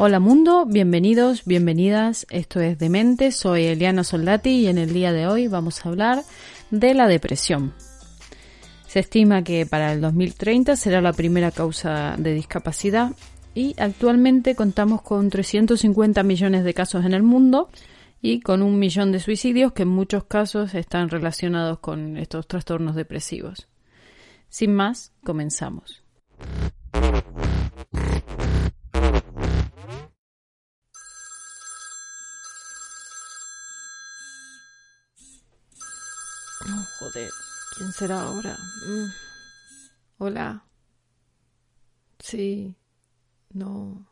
Hola mundo, bienvenidos, bienvenidas. Esto es Demente, soy Eliana Soldati y en el día de hoy vamos a hablar de la depresión. Se estima que para el 2030 será la primera causa de discapacidad y actualmente contamos con 350 millones de casos en el mundo y con un millón de suicidios que en muchos casos están relacionados con estos trastornos depresivos. Sin más, comenzamos. Joder, ¿quién será ahora? Mm. Hola. Sí. No.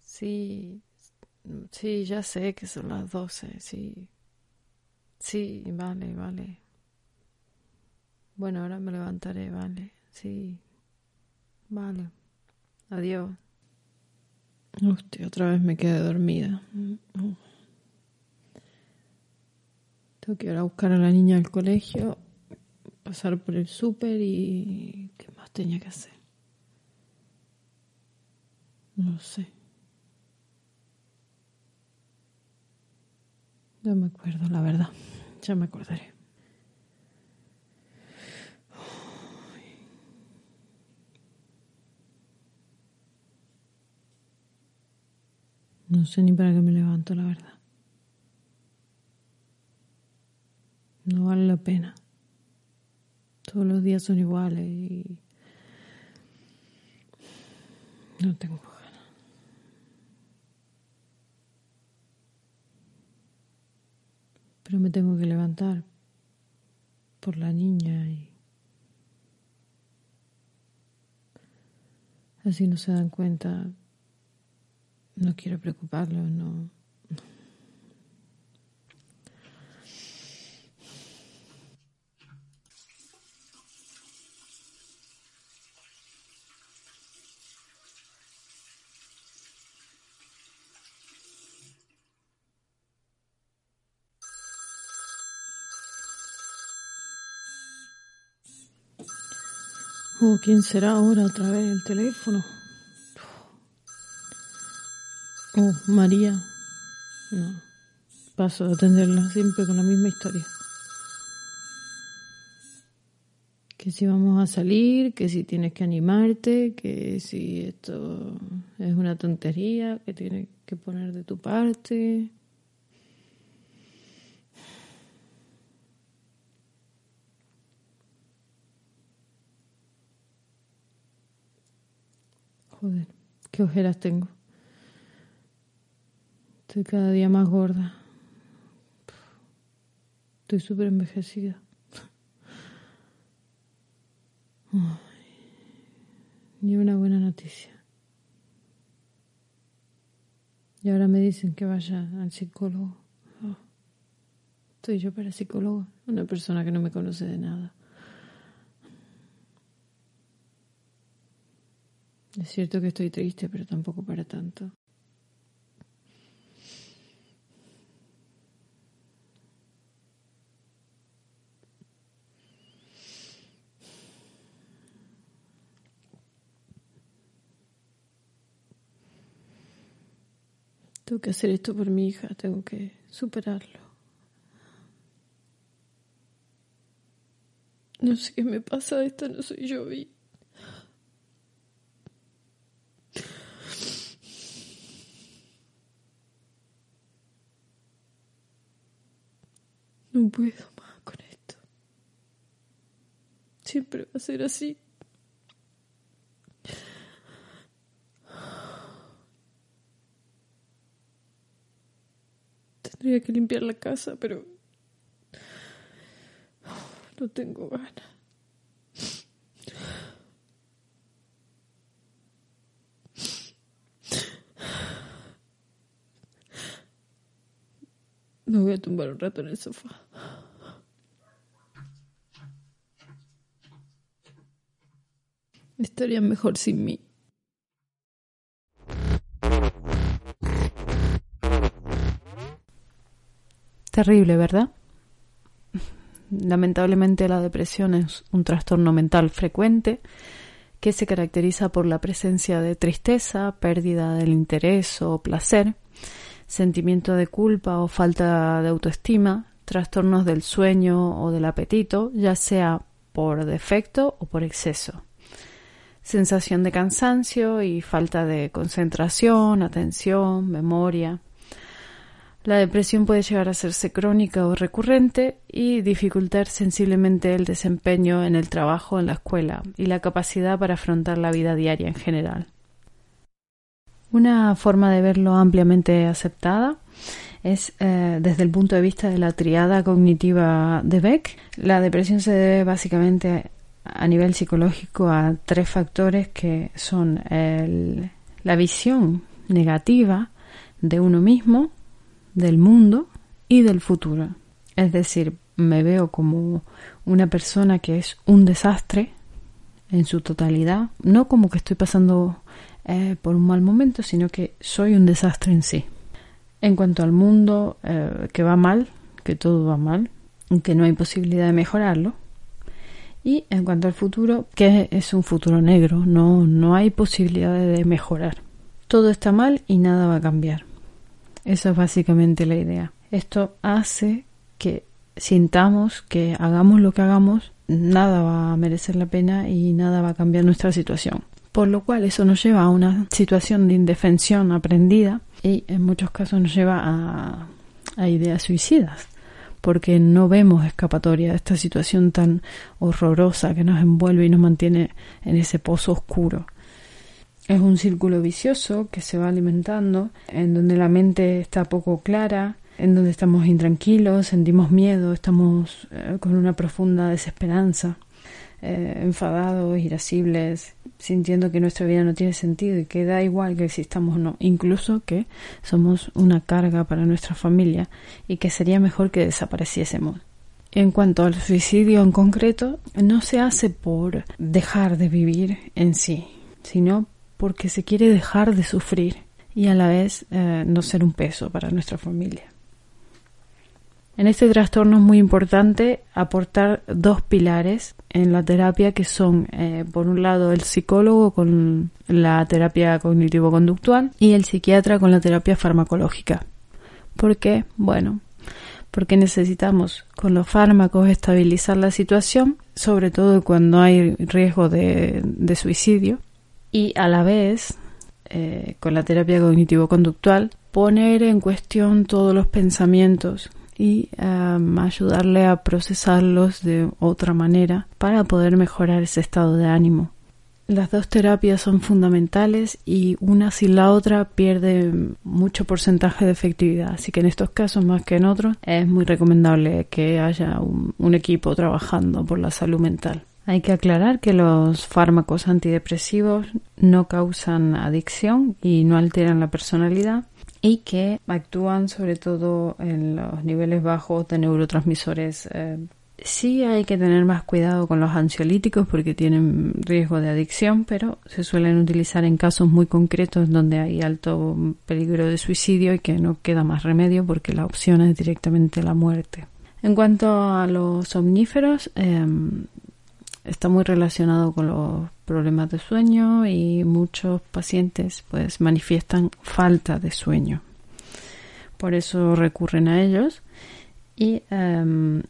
Sí. Sí, ya sé que son las doce, sí. Sí, vale, vale. Bueno, ahora me levantaré, vale. Sí. Vale. Adiós. Hostia, otra vez me quedé dormida. Tengo que ir a buscar a la niña al colegio, pasar por el súper y... ¿Qué más tenía que hacer? No sé. No me acuerdo, la verdad. Ya me acordaré. No sé ni para qué me levanto, la verdad. No vale la pena. Todos los días son iguales y no tengo ganas. Pero me tengo que levantar por la niña y así no se dan cuenta. No quiero preocuparlos, no. Oh, ¿quién será ahora otra vez el teléfono? Oh, María. No. Paso a atenderla siempre con la misma historia. Que si vamos a salir, que si tienes que animarte, que si esto es una tontería, que tienes que poner de tu parte. Joder, qué ojeras tengo. Estoy cada día más gorda. Estoy súper envejecida. ni una buena noticia. Y ahora me dicen que vaya al psicólogo. Oh, estoy yo para psicólogo, una persona que no me conoce de nada. Es cierto que estoy triste, pero tampoco para tanto. Tengo que hacer esto por mi hija, tengo que superarlo. No sé qué me pasa, esta no soy yo. Y... No puedo más con esto. Siempre va a ser así. Tendría que limpiar la casa, pero no tengo ganas. Me voy a tumbar un rato en el sofá. Estaría mejor sin mí. Terrible, ¿verdad? Lamentablemente la depresión es un trastorno mental frecuente que se caracteriza por la presencia de tristeza, pérdida del interés o placer, sentimiento de culpa o falta de autoestima, trastornos del sueño o del apetito, ya sea por defecto o por exceso, sensación de cansancio y falta de concentración, atención, memoria. La depresión puede llegar a hacerse crónica o recurrente y dificultar sensiblemente el desempeño en el trabajo, en la escuela y la capacidad para afrontar la vida diaria en general. Una forma de verlo ampliamente aceptada es eh, desde el punto de vista de la triada cognitiva de Beck. La depresión se debe básicamente a nivel psicológico a tres factores que son la visión negativa de uno mismo, del mundo y del futuro. Es decir, me veo como una persona que es un desastre en su totalidad, no como que estoy pasando eh, por un mal momento, sino que soy un desastre en sí. En cuanto al mundo eh, que va mal, que todo va mal, que no hay posibilidad de mejorarlo. Y en cuanto al futuro, que es un futuro negro, no, no hay posibilidad de mejorar. Todo está mal y nada va a cambiar. Esa es básicamente la idea. Esto hace que sintamos que hagamos lo que hagamos, nada va a merecer la pena y nada va a cambiar nuestra situación por lo cual eso nos lleva a una situación de indefensión aprendida y en muchos casos nos lleva a, a ideas suicidas porque no vemos escapatoria de esta situación tan horrorosa que nos envuelve y nos mantiene en ese pozo oscuro. Es un círculo vicioso que se va alimentando, en donde la mente está poco clara, en donde estamos intranquilos, sentimos miedo, estamos eh, con una profunda desesperanza. Eh, enfadados, irascibles, sintiendo que nuestra vida no tiene sentido y que da igual que existamos o no, incluso que somos una carga para nuestra familia y que sería mejor que desapareciésemos. En cuanto al suicidio en concreto, no se hace por dejar de vivir en sí, sino porque se quiere dejar de sufrir y a la vez eh, no ser un peso para nuestra familia. En este trastorno es muy importante aportar dos pilares en la terapia que son, eh, por un lado, el psicólogo con la terapia cognitivo-conductual y el psiquiatra con la terapia farmacológica. ¿Por qué? Bueno, porque necesitamos con los fármacos estabilizar la situación, sobre todo cuando hay riesgo de, suicidio, y a la vez, eh, con la terapia cognitivo-conductual, poner en cuestión todos los pensamientos y em, ayudarle a procesarlos de otra manera para poder mejorar ese estado de ánimo. Las dos terapias son fundamentales y una sin la otra pierde mucho porcentaje de efectividad, así que en estos casos más que en otros es muy recomendable que haya un equipo trabajando por la salud mental. Hay que aclarar que los fármacos antidepresivos no causan adicción y no alteran la personalidad y que actúan sobre todo en los niveles bajos de neurotransmisores. Eh, sí hay que tener más cuidado con los ansiolíticos porque tienen riesgo de adicción, pero se suelen utilizar en casos muy concretos donde hay alto peligro de suicidio y que no queda más remedio porque la opción es directamente la muerte. En cuanto a los omníferos, em, está muy relacionado con los problemas de sueño y muchos pacientes pues manifiestan falta de sueño. Por eso recurren a ellos y em,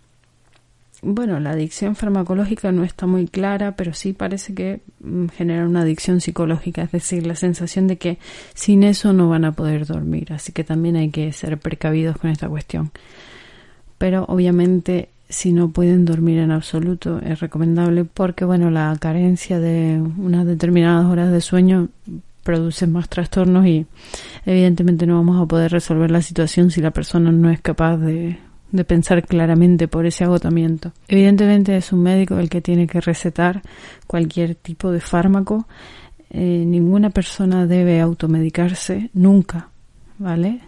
bueno, la adicción farmacológica no está muy clara, pero sí parece que mm, genera una adicción psicológica, es decir, la sensación de que sin eso no van a poder dormir, así que también hay que ser precavidos con esta cuestión. Pero obviamente si no pueden dormir en absoluto es recomendable porque bueno la carencia de unas determinadas horas de sueño produce más trastornos y evidentemente no vamos a poder resolver la situación si la persona no es capaz de, de pensar claramente por ese agotamiento. Evidentemente es un médico el que tiene que recetar cualquier tipo de fármaco. Eh, ninguna persona debe automedicarse nunca, ¿vale?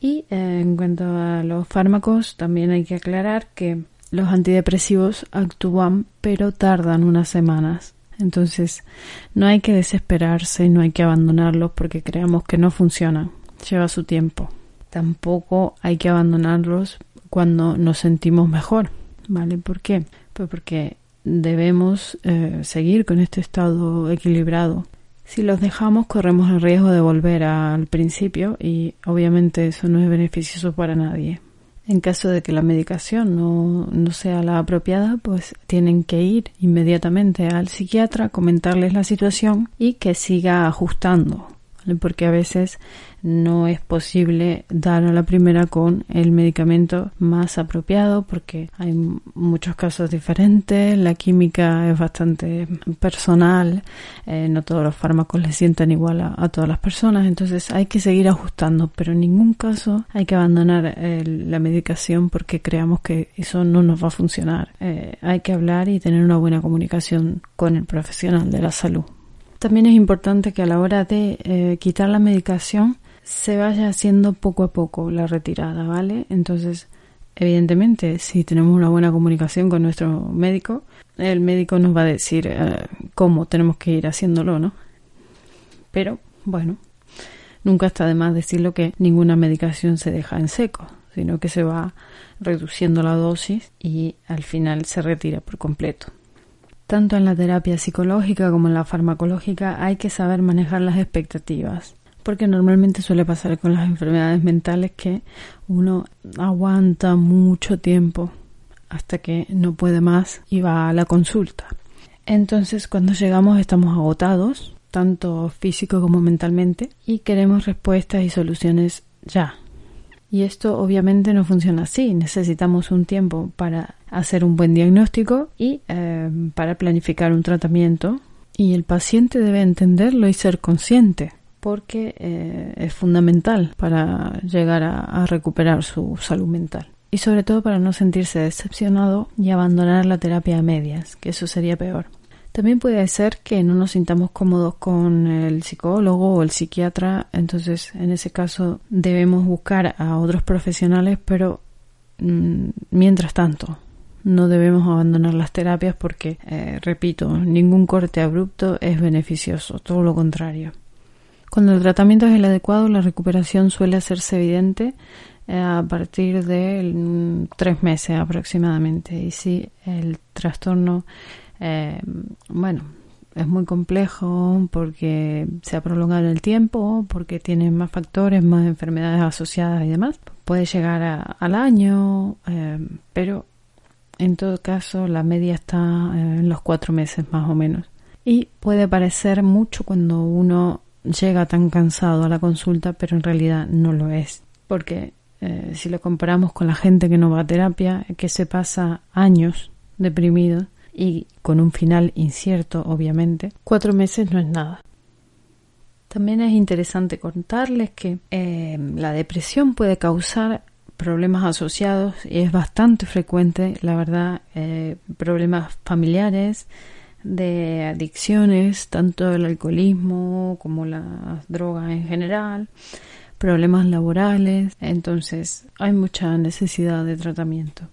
Y eh, en cuanto a los fármacos, también hay que aclarar que los antidepresivos actúan pero tardan unas semanas. Entonces, no hay que desesperarse, no hay que abandonarlos porque creamos que no funcionan. Lleva su tiempo. Tampoco hay que abandonarlos cuando nos sentimos mejor. ¿Vale? ¿Por qué? Pues porque debemos eh, seguir con este estado equilibrado. Si los dejamos corremos el riesgo de volver al principio y obviamente eso no es beneficioso para nadie. En caso de que la medicación no, no, sea la apropiada, pues tienen que ir inmediatamente al psiquiatra, comentarles la situación y que siga ajustando porque a veces no es posible dar a la primera con el medicamento más apropiado porque hay muchos casos diferentes, la química es bastante personal, eh, no todos los fármacos le sientan igual a, todas las personas, entonces hay que seguir ajustando, pero en ningún caso hay que abandonar eh, la medicación porque creamos que eso no nos va a funcionar. Eh, hay que hablar y tener una buena comunicación con el profesional de la salud. También es importante que a la hora de eh, quitar la medicación se vaya haciendo poco a poco la retirada, ¿vale? Entonces, evidentemente, si tenemos una buena comunicación con nuestro médico, el médico nos va a decir eh, cómo tenemos que ir haciéndolo, ¿no? Pero, bueno, nunca está de más decirlo que ninguna medicación se deja en seco, sino que se va reduciendo la dosis y al final se retira por completo. Tanto en la terapia psicológica como en la farmacológica hay que saber manejar las expectativas, porque normalmente suele pasar con las enfermedades mentales que uno aguanta mucho tiempo hasta que no puede más y va a la consulta. Entonces cuando llegamos estamos agotados, tanto físico como mentalmente, y queremos respuestas y soluciones ya. Y esto obviamente no funciona así. Necesitamos un tiempo para hacer un buen diagnóstico y eh, para planificar un tratamiento. Y el paciente debe entenderlo y ser consciente porque eh, es fundamental para llegar a, recuperar su salud mental. Y sobre todo para no sentirse decepcionado y abandonar la terapia a medias, que eso sería peor. También puede ser que no nos sintamos cómodos con el psicólogo o el psiquiatra, entonces en ese caso debemos buscar a otros profesionales, pero mm, mientras tanto no debemos abandonar las terapias porque, eh, repito, ningún corte abrupto es beneficioso, todo lo contrario. Cuando el tratamiento es el adecuado, la recuperación suele hacerse evidente eh, a partir de mm, tres meses aproximadamente. Y si el trastorno eh, bueno, es muy complejo porque se ha prolongado el tiempo, porque tiene más factores, más enfermedades asociadas y demás. Puede llegar al año, eh, pero en todo caso la media está eh, en los cuatro meses más o menos. Y puede parecer mucho cuando uno llega tan cansado a la consulta, pero en realidad no lo es. Porque si lo comparamos con la gente que no va a terapia, que se pasa años deprimido, y con un final incierto, obviamente, cuatro meses no es nada. También es interesante contarles que eh, la depresión puede causar problemas asociados y es bastante frecuente, la verdad, eh, problemas familiares, de adicciones, tanto el alcoholismo como las drogas en general, problemas laborales, entonces hay mucha necesidad de tratamiento.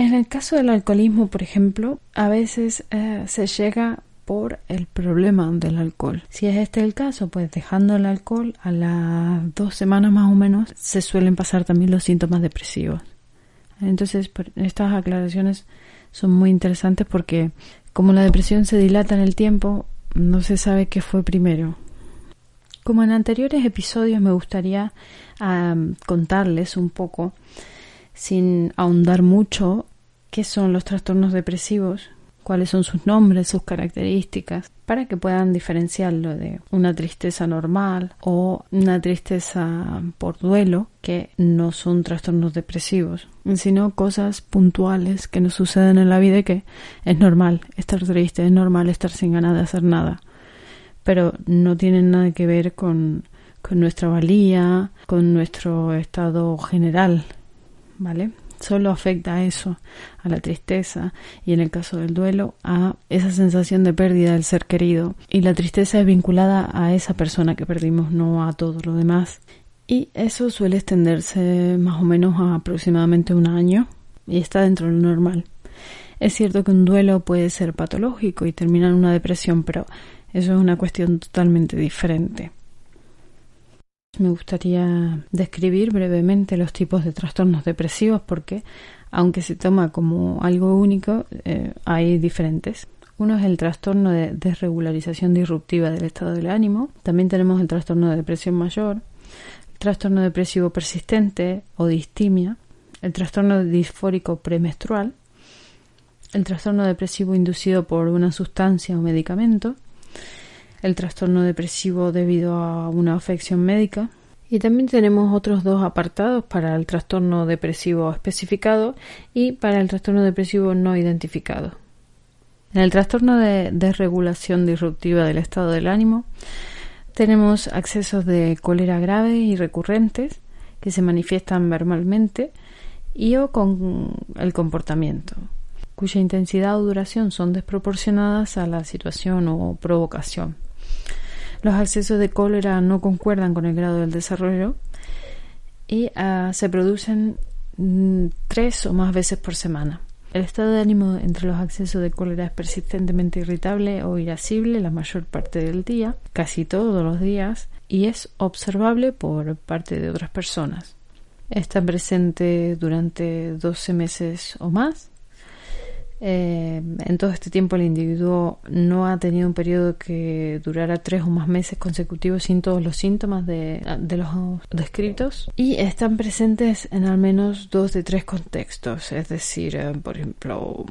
En el caso del alcoholismo, por ejemplo, a veces eh, se llega por el problema del alcohol. Si es este el caso, pues dejando el alcohol a las dos semanas más o menos se suelen pasar también los síntomas depresivos. Entonces, estas aclaraciones son muy interesantes porque como la depresión se dilata en el tiempo, no se sabe qué fue primero. Como en anteriores episodios me gustaría contarles un poco, sin ahondar mucho, qué son los trastornos depresivos, cuáles son sus nombres, sus características, para que puedan diferenciarlo de una tristeza normal o una tristeza por duelo, que no son trastornos depresivos, sino cosas puntuales que nos suceden en la vida y que es normal estar triste, es normal estar sin ganas de hacer nada, pero no tienen nada que ver con, con nuestra valía, con nuestro estado general, ¿vale? Solo afecta a eso, a la tristeza y en el caso del duelo a esa sensación de pérdida del ser querido. Y la tristeza es vinculada a esa persona que perdimos, no a todo lo demás. Y eso suele extenderse más o menos a aproximadamente un año y está dentro de lo normal. Es cierto que un duelo puede ser patológico y terminar en una depresión, pero eso es una cuestión totalmente diferente. Me gustaría describir brevemente los tipos de trastornos depresivos porque aunque se toma como algo único, eh, hay diferentes. Uno es el trastorno de desregularización disruptiva del estado del ánimo. También tenemos el trastorno de depresión mayor, el trastorno depresivo persistente o distimia, el trastorno disfórico premenstrual, el trastorno depresivo inducido por una sustancia o medicamento, el trastorno depresivo debido a una afección médica. Y también tenemos otros dos apartados para el trastorno depresivo especificado y para el trastorno depresivo no identificado. En el trastorno de desregulación disruptiva del estado del ánimo tenemos accesos de cólera graves y recurrentes que se manifiestan verbalmente y o con el comportamiento, cuya intensidad o duración son desproporcionadas a la situación o provocación. Los accesos de cólera no concuerdan con el grado del desarrollo y ah, se producen mm, tres o más veces por semana. El estado de ánimo entre los accesos de cólera es persistentemente irritable o irascible la mayor parte del día, casi todos los días, y es observable por parte de otras personas. Está presente durante 12 meses o más eh, en todo este tiempo el individuo no ha tenido un periodo que durara tres o más meses consecutivos sin todos los síntomas de, los descritos y están presentes en al menos dos de tres contextos, es decir, eh, por ejemplo,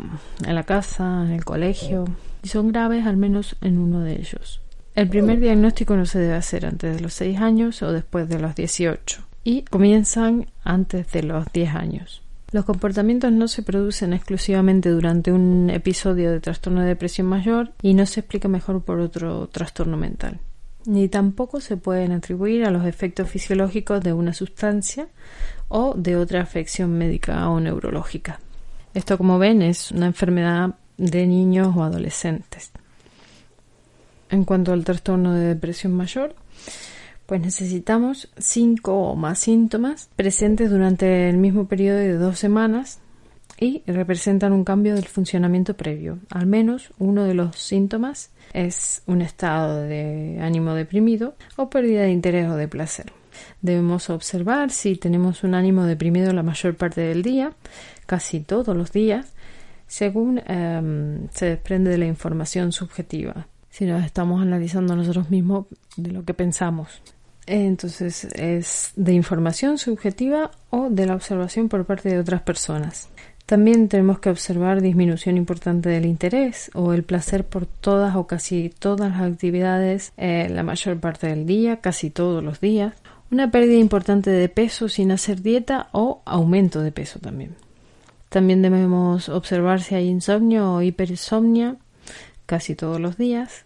en la casa, en el colegio, y son graves al menos en uno de ellos. El primer diagnóstico no se debe hacer antes de los 6 años o después de los 18 y comienzan antes de los 10 años. Los comportamientos no se producen exclusivamente durante un episodio de trastorno de depresión mayor y no se explica mejor por otro trastorno mental. Ni tampoco se pueden atribuir a los efectos fisiológicos de una sustancia o de otra afección médica o neurológica. Esto, como ven, es una enfermedad de niños o adolescentes. En cuanto al trastorno de depresión mayor, pues necesitamos cinco o más síntomas presentes durante el mismo periodo de dos semanas y representan un cambio del funcionamiento previo. Al menos uno de los síntomas es un estado de ánimo deprimido o pérdida de interés o de placer. Debemos observar si tenemos un ánimo deprimido la mayor parte del día, casi todos los días, según em, se desprende de la información subjetiva. Si nos estamos analizando nosotros mismos de lo que pensamos. Entonces, es de información subjetiva o de la observación por parte de otras personas. También tenemos que observar disminución importante del interés o el placer por todas o casi todas las actividades eh, la mayor parte del día, casi todos los días. Una pérdida importante de peso sin hacer dieta o aumento de peso también. También debemos observar si hay insomnio o hiperinsomnia casi todos los días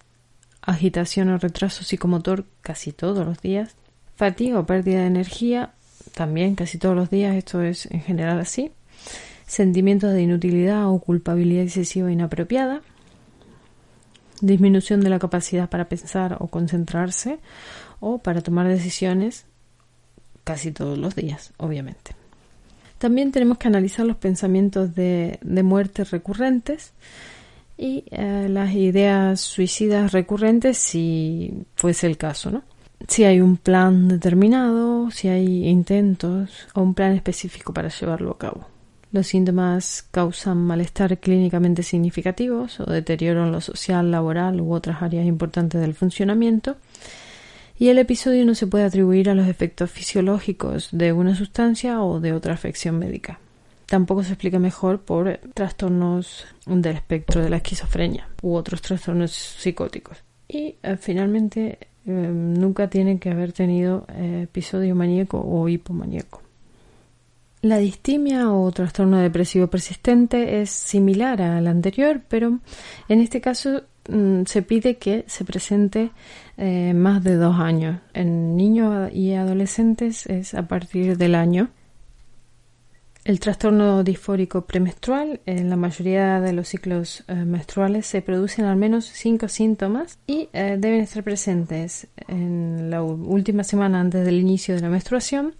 agitación o retraso psicomotor casi todos los días, fatiga o pérdida de energía también casi todos los días, esto es en general así, sentimientos de inutilidad o culpabilidad excesiva e inapropiada, disminución de la capacidad para pensar o concentrarse o para tomar decisiones casi todos los días, obviamente. También tenemos que analizar los pensamientos de, de muerte recurrentes, y eh, las ideas suicidas recurrentes si fuese el caso, ¿no? Si hay un plan determinado, si hay intentos o un plan específico para llevarlo a cabo. Los síntomas causan malestar clínicamente significativos o deterioro en lo social, laboral u otras áreas importantes del funcionamiento. Y el episodio no se puede atribuir a los efectos fisiológicos de una sustancia o de otra afección médica tampoco se explica mejor por trastornos del espectro de la esquizofrenia u otros trastornos psicóticos. Y eh, finalmente eh, nunca tiene que haber tenido eh, episodio maníaco o hipomaníaco. La distimia o trastorno depresivo persistente es similar al anterior, pero en este caso mm, se pide que se presente más de dos años. En niños y adolescentes es a partir del año el trastorno disfórico premenstrual, en la mayoría de los ciclos eh, menstruales se producen al menos cinco síntomas y eh, deben estar presentes en la última semana antes del inicio de la menstruación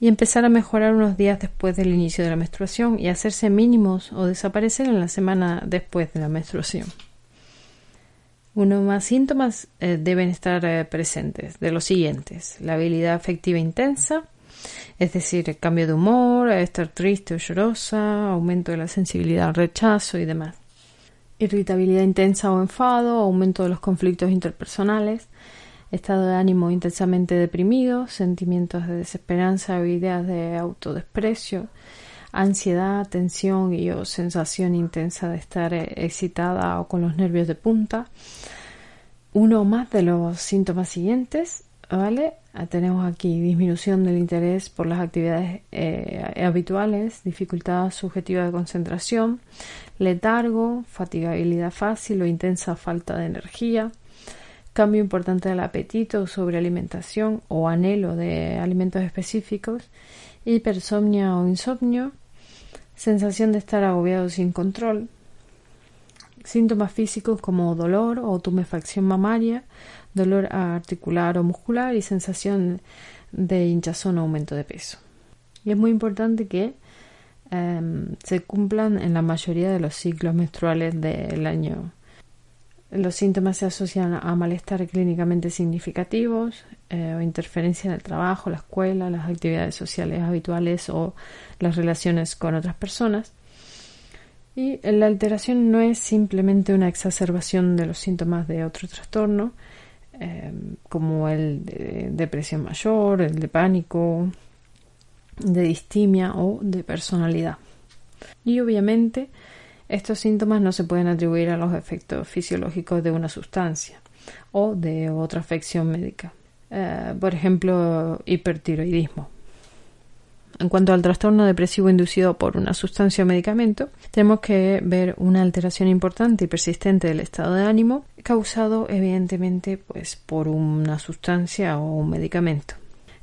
y empezar a mejorar unos días después del inicio de la menstruación y hacerse mínimos o desaparecer en la semana después de la menstruación. Uno más síntomas eh, deben estar presentes de los siguientes: la habilidad afectiva intensa, Es decir, cambio de humor, estar triste o llorosa, aumento de la sensibilidad al rechazo y demás. Irritabilidad intensa o enfado, aumento de los conflictos interpersonales, estado de ánimo intensamente deprimido, sentimientos de desesperanza o ideas de autodesprecio, ansiedad, tensión y o sensación intensa de estar eh, excitada o con los nervios de punta. Uno más de los síntomas siguientes, ¿vale? Ah, tenemos aquí disminución del interés por las actividades eh, habituales, dificultad subjetiva de concentración, letargo, fatigabilidad fácil o intensa falta de energía, cambio importante del apetito sobre alimentación o anhelo de alimentos específicos, hipersomnia o insomnio, sensación de estar agobiado sin control, síntomas físicos como dolor o tumefacción mamaria, dolor articular o muscular y sensación de hinchazón o aumento de peso. Y es muy importante que em, se cumplan en la mayoría de los ciclos menstruales del año. Los síntomas se asocian a malestar clínicamente significativos eh, o interferencia en el trabajo, la escuela, las actividades sociales habituales o las relaciones con otras personas. Y la alteración no es simplemente una exacerbación de los síntomas de otro trastorno, Em, como el de depresión mayor, el de pánico, de distimia o de personalidad. Y obviamente estos síntomas no se pueden atribuir a los efectos fisiológicos de una sustancia o de otra afección médica. Eh, por ejemplo, hipertiroidismo. En cuanto al trastorno depresivo inducido por una sustancia o medicamento, tenemos que ver una alteración importante y persistente del estado de ánimo causado evidentemente pues por una sustancia o un medicamento.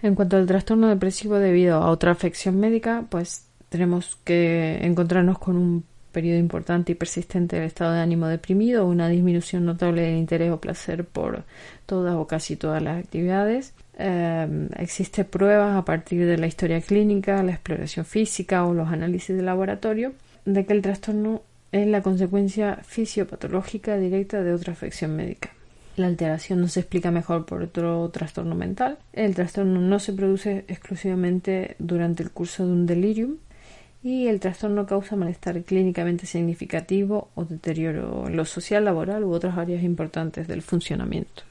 En cuanto al trastorno depresivo debido a otra afección médica, pues tenemos que encontrarnos con un periodo importante y persistente del estado de ánimo deprimido, una disminución notable del interés o placer por todas o casi todas las actividades, Em, existe pruebas a partir de la historia clínica, la exploración física o los análisis de laboratorio de que el trastorno es la consecuencia fisiopatológica directa de otra afección médica. La alteración no se explica mejor por otro trastorno mental. El trastorno no se produce exclusivamente durante el curso de un delirium y el trastorno causa malestar clínicamente significativo o deterioro en lo social, laboral u otras áreas importantes del funcionamiento.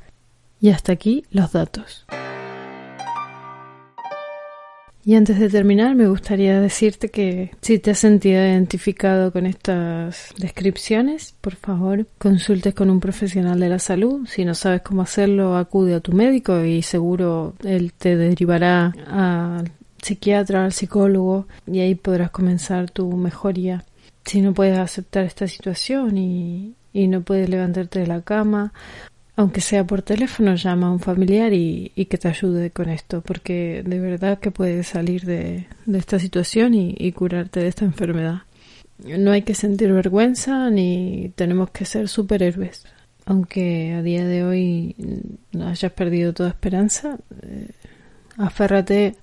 Y hasta aquí los datos. Y antes de terminar, me gustaría decirte que si te has sentido identificado con estas descripciones, por favor, consultes con un profesional de la salud. Si no sabes cómo hacerlo, acude a tu médico y seguro él te derivará al psiquiatra, al psicólogo y ahí podrás comenzar tu mejoría. Si no puedes aceptar esta situación y, y no puedes levantarte de la cama aunque sea por teléfono, llama a un familiar y, que te ayude con esto, porque de verdad que puedes salir de, esta situación y, curarte de esta enfermedad. No hay que sentir vergüenza ni tenemos que ser superhéroes. Aunque a día de hoy no hayas perdido toda esperanza, eh, aférrate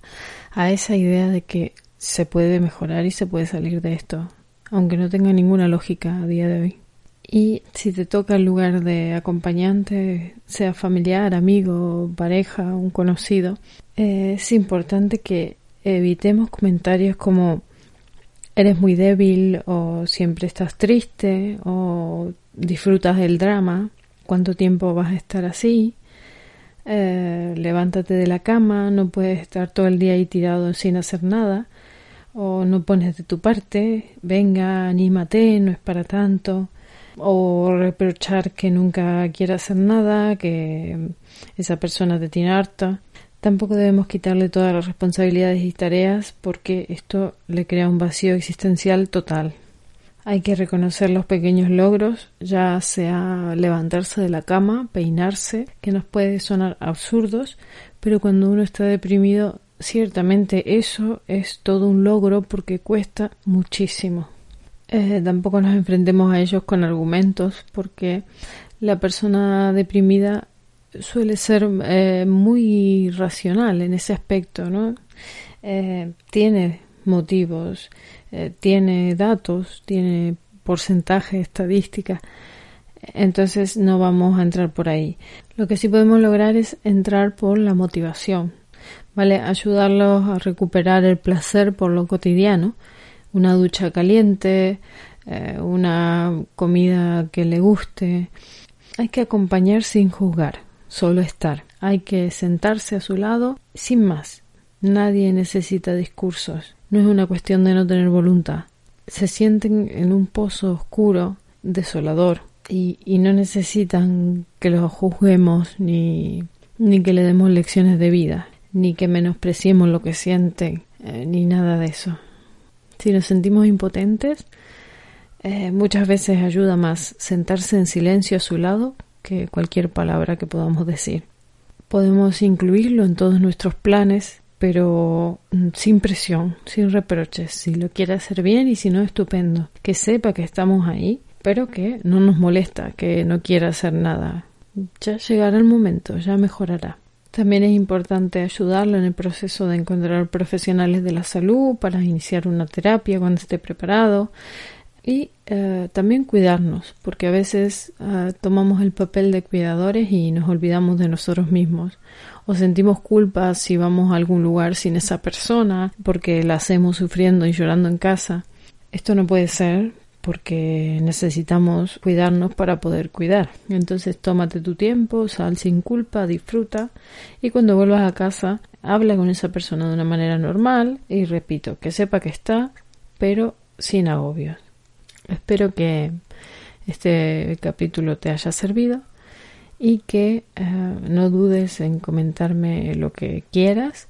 a esa idea de que se puede mejorar y se puede salir de esto, aunque no tenga ninguna lógica a día de hoy. Y si te toca el lugar de acompañante, sea familiar, amigo, pareja, un conocido, eh, es importante que evitemos comentarios como eres muy débil o siempre estás triste o disfrutas del drama, cuánto tiempo vas a estar así, eh, levántate de la cama, no puedes estar todo el día ahí tirado sin hacer nada o no pones de tu parte, venga, anímate, no es para tanto o reprochar que nunca quiere hacer nada, que esa persona te tiene harta. Tampoco debemos quitarle todas las responsabilidades y tareas porque esto le crea un vacío existencial total. Hay que reconocer los pequeños logros, ya sea levantarse de la cama, peinarse, que nos puede sonar absurdos, pero cuando uno está deprimido, ciertamente eso es todo un logro porque cuesta muchísimo. Eh, tampoco nos enfrentemos a ellos con argumentos porque la persona deprimida suele ser eh, muy racional en ese aspecto, ¿no? Eh, tiene motivos, tiene datos, tiene porcentaje, estadística. Entonces no vamos a entrar por ahí. Lo que sí podemos lograr es entrar por la motivación. ¿vale? Ayudarlos a recuperar el placer por lo cotidiano, una ducha caliente, eh, una comida que le guste. Hay que acompañar sin juzgar, solo estar. Hay que sentarse a su lado sin más. Nadie necesita discursos. No es una cuestión de no tener voluntad. Se sienten en un pozo oscuro, desolador, y, y no necesitan que los juzguemos ni, ni que le demos lecciones de vida, ni que menospreciemos lo que sienten, eh, ni nada de eso. Si nos sentimos impotentes, eh, muchas veces ayuda más sentarse en silencio a su lado que cualquier palabra que podamos decir. Podemos incluirlo en todos nuestros planes, pero mm, sin presión, sin reproches. Si lo quiere hacer bien y si no, estupendo. Que sepa que estamos ahí, pero que no nos molesta, que no quiera hacer nada. Ya llegará el momento, ya mejorará. También es importante ayudarlo en el proceso de encontrar profesionales de la salud para iniciar una terapia cuando esté preparado, y eh, también cuidarnos, porque a veces eh, tomamos el papel de cuidadores y nos olvidamos de nosotros mismos, o sentimos culpa si vamos a algún lugar sin esa persona, porque la hacemos sufriendo y llorando en casa. Esto no puede ser porque necesitamos cuidarnos para poder cuidar. Entonces tómate tu tiempo, sal sin culpa, disfruta y cuando vuelvas a casa habla con esa persona de una manera normal y repito, que sepa que está, pero sin agobios. Espero que este capítulo te haya servido y que eh, no dudes en comentarme lo que quieras,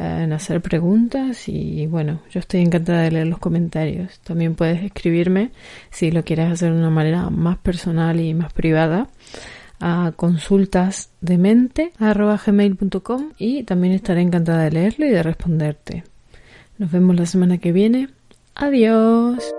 en hacer preguntas y bueno, yo estoy encantada de leer los comentarios. También puedes escribirme si lo quieres hacer de una manera más personal y más privada a consultasdemente.com y también estaré encantada de leerlo y de responderte. Nos vemos la semana que viene. Adiós.